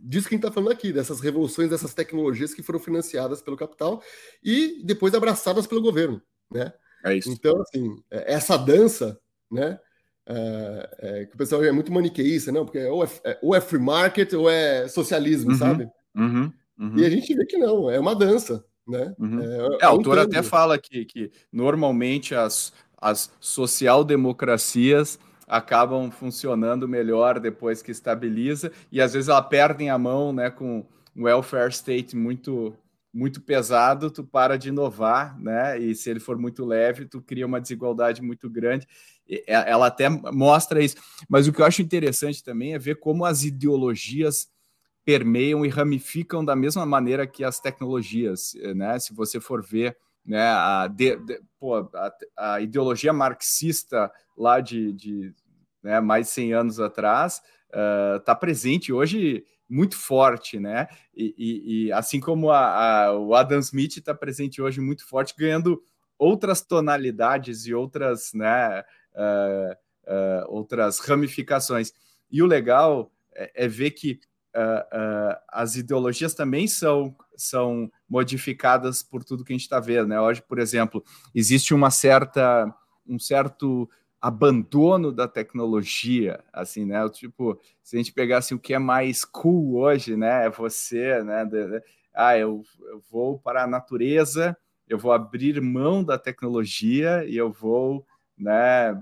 disso que a gente está falando aqui, dessas revoluções, dessas tecnologias que foram financiadas pelo capital e depois abraçadas pelo governo, né? É isso. Então, assim, é, essa dança, né? É, é, que o pessoal é muito maniqueísta, não? Porque ou é, é ou é free market ou é socialismo, uhum, sabe? Uhum, uhum. E a gente vê que não, é uma dança, né? Uhum. É, a autora até fala que, que normalmente as, as social-democracias acabam funcionando melhor depois que estabiliza e às vezes ela perdem a mão, né, com um welfare state muito muito pesado, tu para de inovar, né? E se ele for muito leve, tu cria uma desigualdade muito grande. Ela até mostra isso. Mas o que eu acho interessante também é ver como as ideologias permeiam e ramificam da mesma maneira que as tecnologias, né? Se você for ver né, a, de, de, pô, a, a, ideologia marxista lá de, de né, mais de 100 anos atrás está uh, presente hoje muito forte, né? E, e, e assim como a, a, o Adam Smith está presente hoje muito forte, ganhando outras tonalidades e outras, né, uh, uh, outras ramificações. E o legal é, é ver que as ideologias também são são modificadas por tudo que a gente está vendo, né? Hoje, por exemplo, existe uma certa, um certo abandono da tecnologia, assim, né? Tipo, se a gente pegasse o que é mais cool hoje, né? É você, né? Ah, eu, eu vou para a natureza, eu vou abrir mão da tecnologia e eu vou né,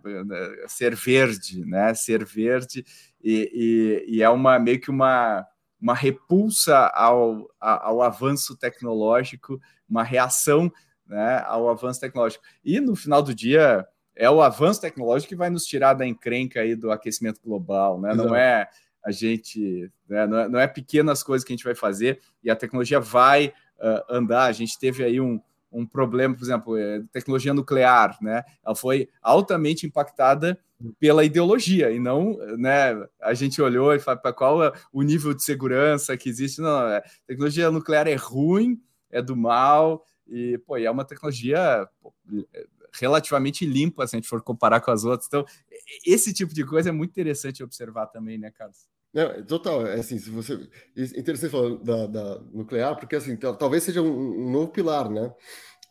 ser verde, né, ser verde e, e, e, é uma meio que uma uma repulsa ao, ao avanço tecnológico, uma reação né, ao avanço tecnológico. E no final do dia, é o avanço tecnológico que vai nos tirar da encrenca aí do aquecimento global, né? Não é a gente, né, não, é, não, é, pequenas coisas que a gente vai fazer e a tecnologia vai uh, andar. A gente teve aí um, um problema, por exemplo, é, tecnologia nuclear, né? Ela foi altamente impactada pela ideologia e não, né? A gente olhou e falou para qual é o nível de segurança que existe. Não, é, tecnologia nuclear é ruim, é do mal e pô, é uma tecnologia pô, relativamente limpa se a gente for comparar com as outras. Então, esse tipo de coisa é muito interessante observar também, né, Carlos? Não, total, é assim, se você. Interessante falar da, da nuclear, porque assim, talvez seja um, um novo pilar, né?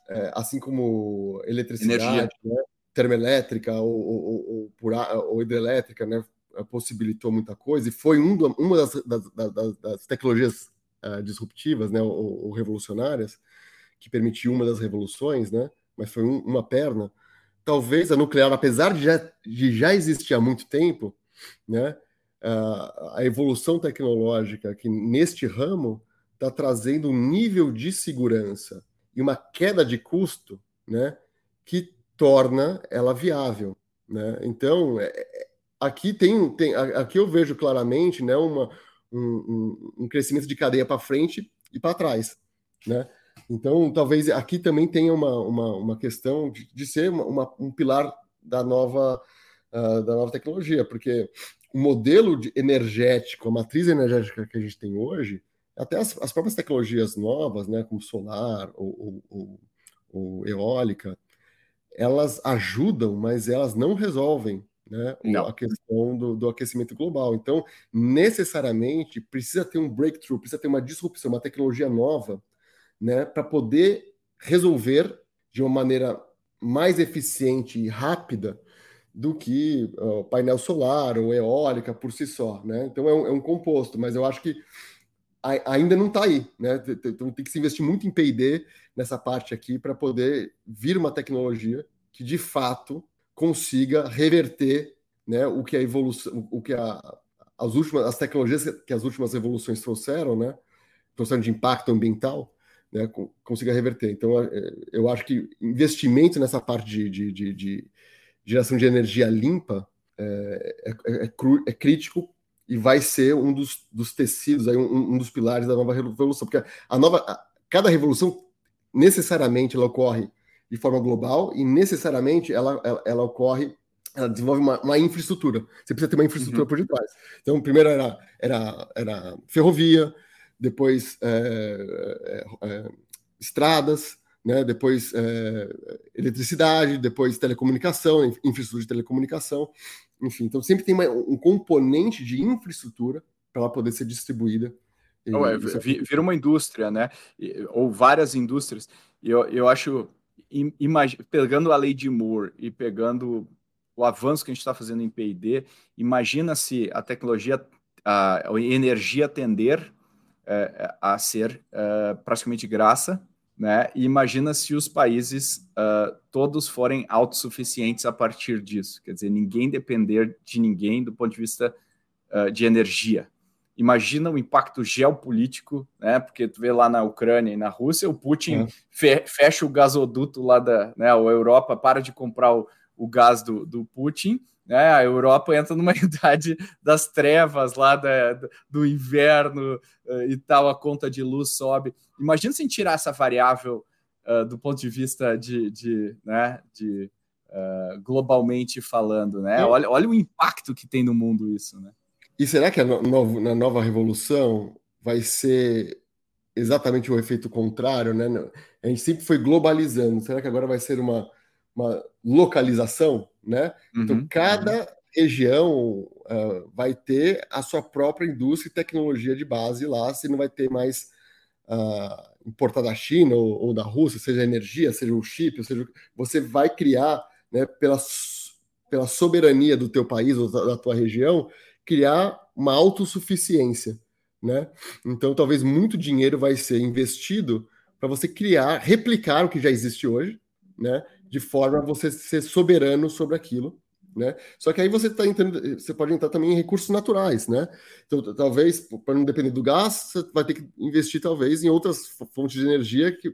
É, assim como eletricidade, né? Termoelétrica ou, ou, ou, ou, hidrelétrica, né? Possibilitou muita coisa e foi um do, uma das, das, das, das tecnologias uh, disruptivas, né? Ou, revolucionárias que permitiu uma das revoluções, né? Mas foi um, uma perna. Talvez a nuclear, apesar de já, de já existir há muito tempo, né? a evolução tecnológica que neste ramo está trazendo um nível de segurança e uma queda de custo, né, que torna ela viável, né? Então, é, é aqui tem, tem, aqui eu vejo claramente, né, uma, um, um crescimento de cadeia para frente e para trás, né? Então, talvez aqui também tenha uma, uma, uma questão de, de ser uma, uma, um pilar da nova, uh, da nova tecnologia, porque o modelo energético, a matriz energética que a gente tem hoje, até as, as próprias tecnologias novas, né, como solar ou, ou, ou, eólica, elas ajudam, mas elas não resolvem né, não. a questão do, do, aquecimento global. Então, necessariamente, precisa ter um breakthrough, precisa ter uma disrupção, uma tecnologia nova, né, para poder resolver de uma maneira mais eficiente e rápida do que uh, painel solar ou eólica por si só, né? Então é um, é um composto, mas eu acho que ainda não está aí, né? Então tem que se investir muito em P&D nessa parte aqui para poder vir uma tecnologia que de fato consiga reverter, né? O que a evolução, o que a, as últimas, as tecnologias que as últimas evoluções trouxeram, né? Trouxeram de impacto ambiental, né? Consiga reverter. Então eu acho que investimento nessa parte de, de, de, de geração de energia limpa é, é, é, é crítico e vai ser um dos, dos tecidos, aí, um, um, dos pilares da nova revolução, porque a nova, a, cada revolução necessariamente ela ocorre de forma global e necessariamente ela, ela, ela ocorre, ela desenvolve uma, uma, infraestrutura. Você precisa ter uma infraestrutura uhum. por detrás. Então, primeiro era, era, era ferrovia, depois é, é, é estradas, né? depois é, eletricidade, depois telecomunicação, infraestrutura de telecomunicação, enfim. Então sempre tem uma, um componente de infraestrutura para ela poder ser distribuída. Não, é, vira uma indústria, né? Ou várias indústrias. Eu, eu acho, imag... pegando a lei de Moore e pegando o avanço que a gente está fazendo em P&D, imagina se a tecnologia, a, a energia tender é, a ser é, praticamente graça né? E imagina se os países uh, todos forem autossuficientes a partir disso, quer dizer, ninguém depender de ninguém do ponto de vista uh, de energia. Imagina o impacto geopolítico, né? Porque tu vê lá na Ucrânia e na Rússia, o Putin é. fe fecha o gasoduto lá da, né? A Europa para de comprar o, o gás do, do Putin né? A Europa entra numa [laughs] idade das trevas lá da, do inverno uh, e tal, a conta de luz sobe. Imagina se tirar essa variável uh, do ponto de vista de, de, né, de uh, globalmente falando, né? Olha, olha o impacto que tem no mundo isso, né? E será que no, na nova revolução vai ser exatamente o efeito contrário, né? A gente sempre foi globalizando. Será que agora vai ser uma, uma localização? né? Então, uhum. Então, cada uhum. região uh, vai ter a sua própria indústria e tecnologia de base lá, se não vai ter mais uh, importar da China ou, ou, da Rússia, seja energia, seja o chip, seja você vai criar, né, pela, pela soberania do teu país ou da, da tua região, criar uma autossuficiência, né? Então, talvez muito dinheiro vai ser investido para você criar, replicar o que já existe hoje, né? De forma a você ser soberano sobre aquilo, né? Só que aí você tá entrando, você pode entrar também em recursos naturais, né? Então, talvez, para não depender do gás, você vai ter que investir talvez em outras fontes de energia que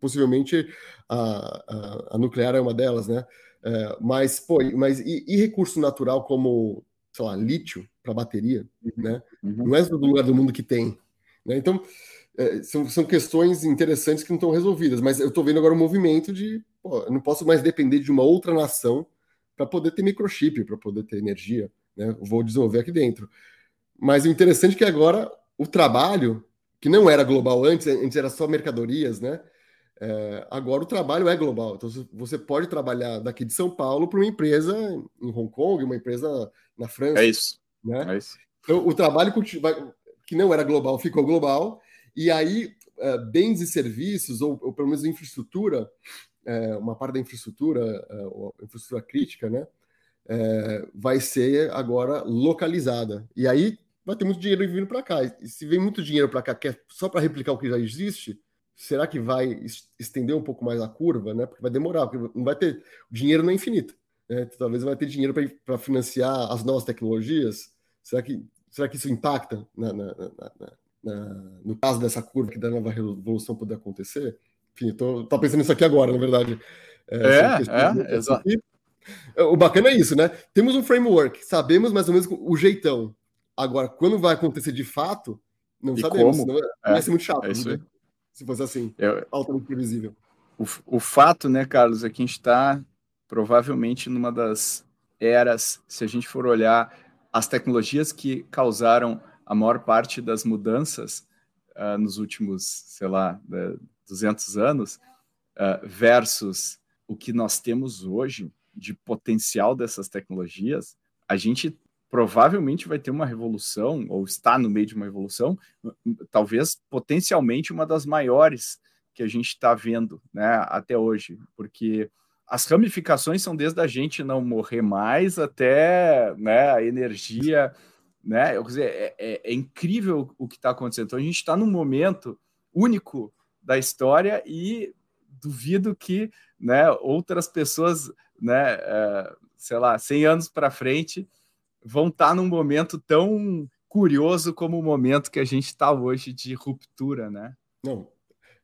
possivelmente a, a, a nuclear é uma delas, né? É, mas, pô, mas e, e, recurso natural como, sei lá, lítio para bateria, uhum. né? Uhum. Não é todo lugar do mundo que tem, né? Então, é, são, são questões interessantes que não estão resolvidas, mas eu estou vendo agora um movimento de pô, eu não posso mais depender de uma outra nação para poder ter microchip, para poder ter energia, né? Vou desenvolver aqui dentro. Mas o interessante é que agora o trabalho, que não era global antes, antes era só mercadorias, né? É, agora o trabalho é global. Então você pode trabalhar daqui de São Paulo para uma empresa em Hong Kong, uma empresa na França. É isso. Né? É isso. Então o trabalho que não era global ficou global e aí, uh, bens e serviços, ou, ou, pelo menos infraestrutura, uh, uma parte da infraestrutura, uh, infraestrutura crítica, né, vai ser agora localizada. E aí vai ter muito dinheiro vindo para cá. E se vem muito dinheiro para cá, que é só para replicar o que já existe, será que vai estender um pouco mais a curva, né? Porque vai demorar, porque não vai ter dinheiro não é infinito. Né? Talvez vai ter dinheiro para financiar as novas tecnologias. Será que será que isso impacta na, na, na, no caso dessa curva que da nova revolução poder acontecer. Enfim, estou pensando nisso aqui agora, na verdade. É, é, é exato. O bacana é isso, né? Temos um framework, sabemos mais ou menos o jeitão. Agora, quando vai acontecer de fato, não e sabemos. Como? Senão é, vai ser muito chato, é né? se fosse assim, Eu, altamente previsível. O, o fato, né, Carlos, é que a gente está provavelmente numa das eras, se a gente for olhar as tecnologias que causaram a maior parte das mudanças uh, nos últimos, sei lá, 200 anos, uh, versus o que nós temos hoje de potencial dessas tecnologias, a gente provavelmente vai ter uma revolução, ou está no meio de uma revolução, talvez potencialmente uma das maiores que a gente está vendo né, até hoje, porque as ramificações são desde a gente não morrer mais até né, a energia. Né? Eu, dizer, é, é, é incrível o que está acontecendo. Então, a gente está num momento único da história e duvido que né, outras pessoas, né, é, sei lá, 100 anos para frente, vão estar tá num momento tão curioso como o momento que a gente está hoje de ruptura, né? Não,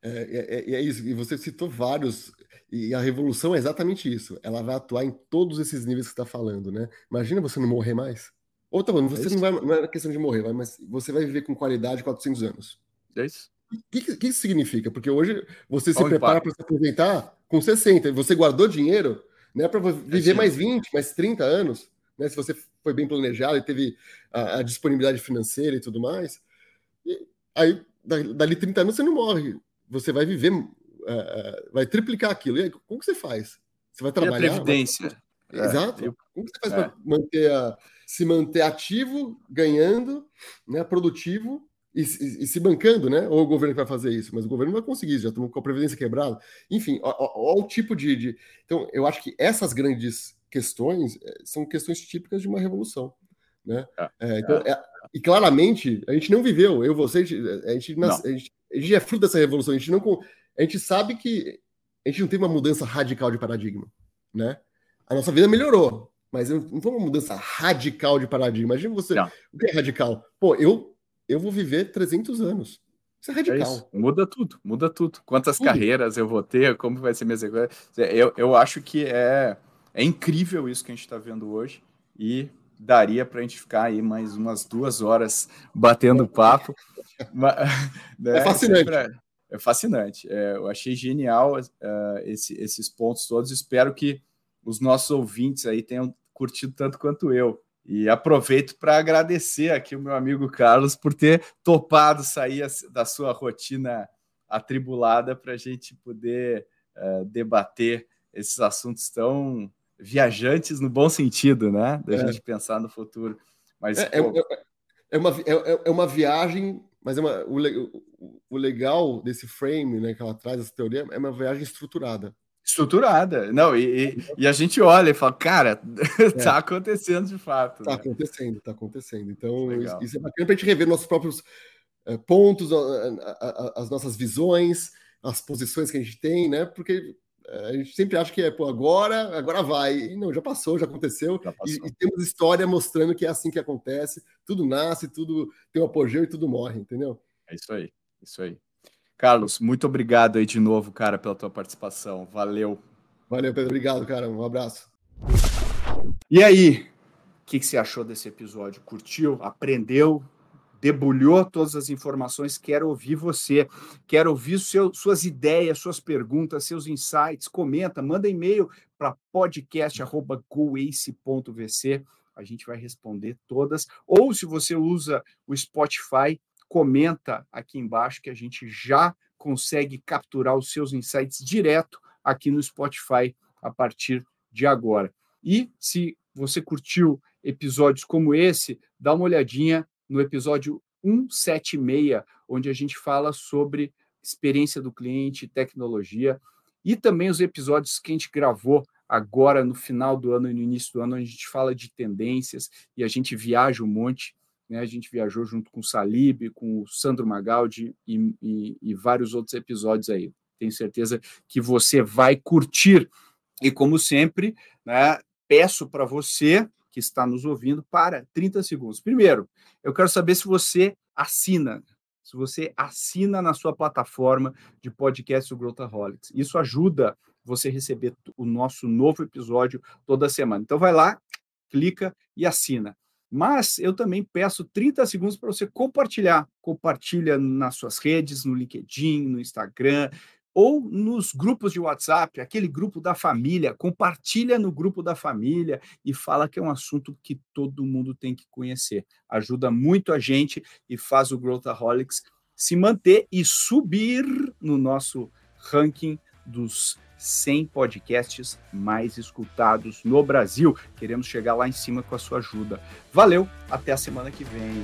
é, é, é, é, isso. E você citou vários. E a revolução é exatamente isso. Ela vai atuar em todos esses níveis que você está falando, né? Imagina você não morrer mais. Ou tá bom, você é não vai. Não é questão de morrer, mas você vai viver com qualidade 400 anos. É isso. O que, que, isso significa? Porque hoje você se prepara para se aposentar com 60. Você guardou dinheiro né, para viver mais 20, mais 30 anos. Né, se você foi bem planejado e teve a, a disponibilidade financeira e tudo mais. E aí, dali 30 anos, você não morre você vai viver, uh, vai triplicar aquilo. E aí, como que você faz? Você vai trabalhar? E a previdência. Vai... Exato. É, eu... Como que você faz é. para manter a... se manter ativo, ganhando, né, produtivo e, e, e, se bancando, né? Ou o governo vai fazer isso, mas o governo não vai conseguir isso, já estamos com a previdência quebrada. Enfim, olha o tipo de, de, Então, eu acho que essas grandes questões são questões típicas de uma revolução. Né? É, é, então, é, e claramente, a gente não viveu, eu, você, a gente, a gente, a gente a gente é fruto dessa revolução. A gente não a gente sabe que a gente não teve uma mudança radical de paradigma, né? A nossa vida melhorou, mas não foi uma mudança radical de paradigma. Imagina você, não. o que é radical? Pô, eu eu vou viver 300 anos. Isso é, é radical. É isso. Muda tudo, muda tudo. Quantas tudo. carreiras eu vou ter, como vai ser minha sequência. Eu, eu acho que é, é incrível isso que a gente está vendo hoje e daria para a gente ficar aí mais umas duas horas batendo papo. [laughs] Mas, né, é fascinante. É fascinante. É, eu achei genial uh, esse, esses pontos todos. Espero que os nossos ouvintes aí tenham curtido tanto quanto eu. E aproveito para agradecer aqui o meu amigo Carlos por ter topado sair da sua rotina atribulada para a gente poder uh, debater esses assuntos tão viajantes no bom sentido, né? Da é. gente pensar no futuro. Mas, é, é pô... é, é, uma, é, é, uma viagem, mas é uma, o, o, legal desse frame né, que ela traz, essa teoria, é uma viagem estruturada. Estruturada. Não, e, e, e a gente olha e fala, cara, [laughs] tá é. acontecendo de fato. Tá né? acontecendo, tá acontecendo. Então, legal. isso é bacana pra gente rever nossos próprios é, pontos, a, a, a, as nossas visões, as posições que a gente tem, né? Porque a gente sempre acha que é, pô, agora, agora vai. E não, já passou, já aconteceu. Já e, e, temos história mostrando que é assim que acontece. Tudo nasce, tudo tem um apogeu e tudo morre, entendeu? É isso aí, isso aí. Carlos, muito obrigado aí de novo, cara, pela tua participação. Valeu. Valeu, Pedro. Obrigado, cara. Um abraço. E aí, o que, que você achou desse episódio? Curtiu? Aprendeu? debulhou todas as informações, quero ouvir você, quero ouvir seu, suas ideias, suas perguntas, seus insights, comenta, manda e-mail para podcast@goace.vc, a gente vai responder todas, ou se você usa o Spotify, comenta aqui embaixo que a gente já consegue capturar os seus insights direto aqui no Spotify a partir de agora. E se você curtiu episódios como esse, dá uma olhadinha no episódio 176, onde a gente fala sobre experiência do cliente, tecnologia, e também os episódios que a gente gravou agora no final do ano e no início do ano, a gente fala de tendências e a gente viaja um monte. Né? A gente viajou junto com o Salib, com o Sandro Magaldi e, e, e vários outros episódios aí. Tenho certeza que você vai curtir. E como sempre, né, peço para você que está nos ouvindo para 30 segundos. Primeiro, eu quero saber se você assina, se você assina na sua plataforma de podcast o Growthaholics. Isso ajuda você a receber o nosso novo episódio toda semana. Então vai lá, clica e assina. Mas eu também peço 30 segundos para você compartilhar. Compartilha nas suas redes, no LinkedIn, no Instagram, ou nos grupos de WhatsApp, aquele grupo da família, compartilha no grupo da família e fala que é um assunto que todo mundo tem que conhecer. Ajuda muito a gente e faz o Growthaholics se manter e subir no nosso ranking dos 100 podcasts mais escutados no Brasil. Queremos chegar lá em cima com a sua ajuda. Valeu, até a semana que vem.